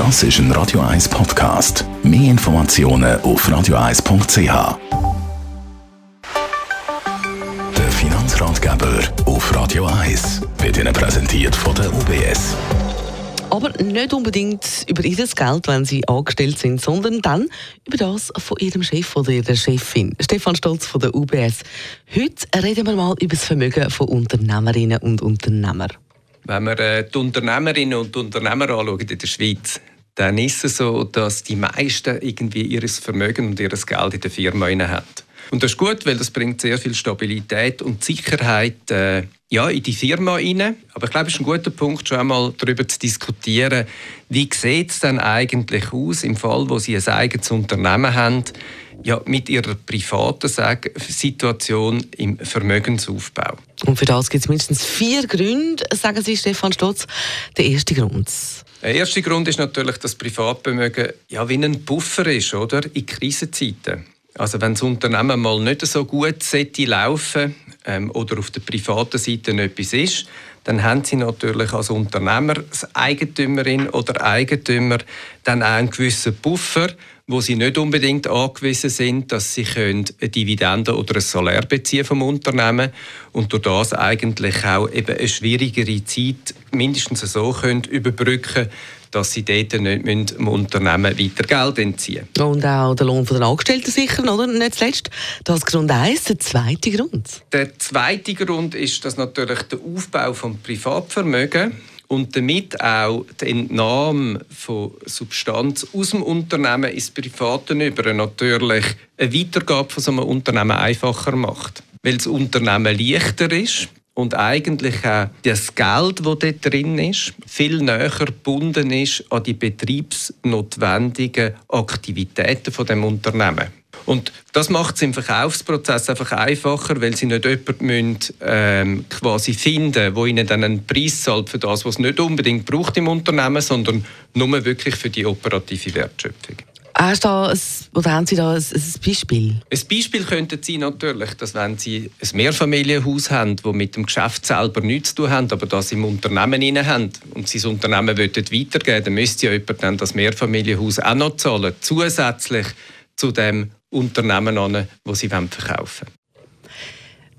Das ist ein Radio 1 Podcast. Mehr Informationen auf radio1.ch. Der Finanzratgeber auf Radio 1 wird Ihnen präsentiert von der UBS. Aber nicht unbedingt über ihr Geld, wenn sie angestellt sind, sondern dann über das von ihrem Chef oder ihrer Chefin. Stefan Stolz von der UBS. Heute reden wir mal über das Vermögen von Unternehmerinnen und Unternehmern. Wenn wir äh, die Unternehmerinnen und Unternehmer anschauen in der Schweiz, dann ist es so, dass die meisten irgendwie ihr Vermögen und ihr Geld in der Firma haben. Und das ist gut, weil das bringt sehr viel Stabilität und Sicherheit äh, ja, in die Firma rein. Aber ich glaube, es ist ein guter Punkt, schon einmal darüber zu diskutieren, wie sieht es denn eigentlich aus im Fall, wo Sie ein eigenes Unternehmen haben, ja, mit Ihrer privaten Situation im Vermögensaufbau. Und für das gibt es mindestens vier Gründe, sagen Sie, Stefan Stotz. Der erste Grund. Der erste Grund ist natürlich, dass Privatvermögen ja wie ein Puffer ist, oder? In Krisenzeiten. Also wenn das Unternehmen mal nicht so gut sollte laufen ähm, oder auf der privaten Seite etwas ist, dann haben Sie natürlich als Unternehmer, als Eigentümerin oder Eigentümer dann auch einen gewissen Puffer, wo Sie nicht unbedingt angewiesen sind, dass Sie eine Dividende oder ein Salär beziehen vom Unternehmen und durch das eigentlich auch eben eine schwierigere Zeit mindestens so können überbrücken dass sie dort nicht müssen, dem Unternehmen weiter Geld entziehen müssen. Und auch der Lohn der Angestellten sicher, oder? Nicht zuletzt. Das ist Grund 1. Der zweite Grund? Der zweite Grund ist, dass natürlich der Aufbau von Privatvermögen und damit auch die Entnahme von Substanz aus dem Unternehmen ins Private über natürlich eine Weitergabe von so einem Unternehmen einfacher macht. Weil das Unternehmen leichter ist, und eigentlich auch das Geld, das dort drin ist, viel näher gebunden ist an die betriebsnotwendigen Aktivitäten von dem Unternehmen. Und das macht es im Verkaufsprozess einfach einfacher, weil sie nicht jemanden müssen, ähm, quasi finden wo ihnen dann einen Preis zahlt für das, was es nicht unbedingt braucht im Unternehmen, sondern nur wirklich für die operative Wertschöpfung. Hast da ein, oder haben Sie da ein, ein Beispiel? Ein Beispiel könnte sein natürlich, dass wenn Sie ein Mehrfamilienhaus haben, das mit dem Geschäft selber nichts zu tun hat, aber das im Unternehmen inne haben und Sie das Unternehmen weitergeben dann müsste ja jemand dann das Mehrfamilienhaus auch noch zahlen, zusätzlich zu dem Unternehmen an, das Sie verkaufen wollen.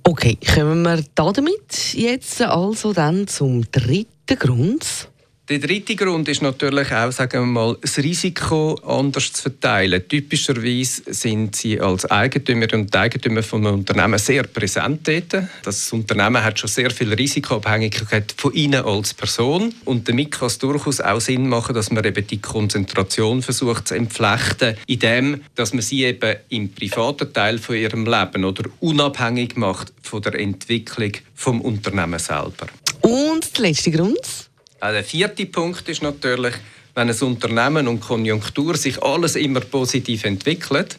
Okay, kommen wir damit jetzt also dann zum dritten Grund. Der dritte Grund ist natürlich auch, sagen wir mal, das Risiko anders zu verteilen. Typischerweise sind Sie als Eigentümer und Eigentümer von einem Unternehmen sehr präsent dort. Das Unternehmen hat schon sehr viel Risikoabhängigkeit von Ihnen als Person und damit kann es durchaus auch Sinn machen, dass man eben die Konzentration versucht zu entflechten, indem dass man sie eben im privaten Teil von ihrem Leben oder unabhängig macht von der Entwicklung vom Unternehmen selber. Und der letzte Grund? Äh, der vierte Punkt ist natürlich, wenn ein Unternehmen und Konjunktur sich alles immer positiv entwickelt,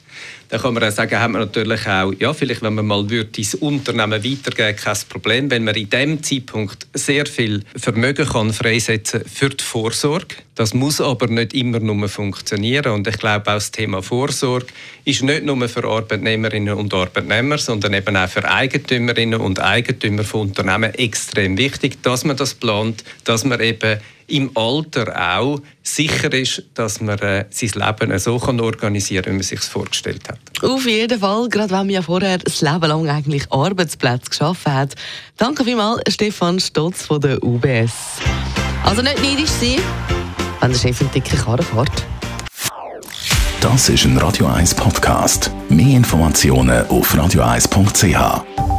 dann kann man auch sagen, hat man natürlich auch, ja, vielleicht, wenn man mal würde, das Unternehmen weitergeben, kein Problem, wenn man in dem Zeitpunkt sehr viel Vermögen kann freisetzen für die Vorsorge. Das muss aber nicht immer nur funktionieren und ich glaube auch das Thema Vorsorge ist nicht nur für Arbeitnehmerinnen und Arbeitnehmer, sondern eben auch für Eigentümerinnen und Eigentümer von Unternehmen extrem wichtig, dass man das plant, dass man eben im Alter auch sicher ist, dass man äh, sein Leben so kann organisieren kann, wie man sich vorgestellt hat. Auf jeden Fall, gerade wenn man ja vorher das Leben lang eigentlich Arbeitsplätze geschaffen hat. Danke vielmals, Stefan Stotz von der UBS. Also nicht neidisch sein, wenn der Chef in dicke Karre fährt. Das ist ein Radio 1 Podcast. Mehr Informationen auf radio1.ch.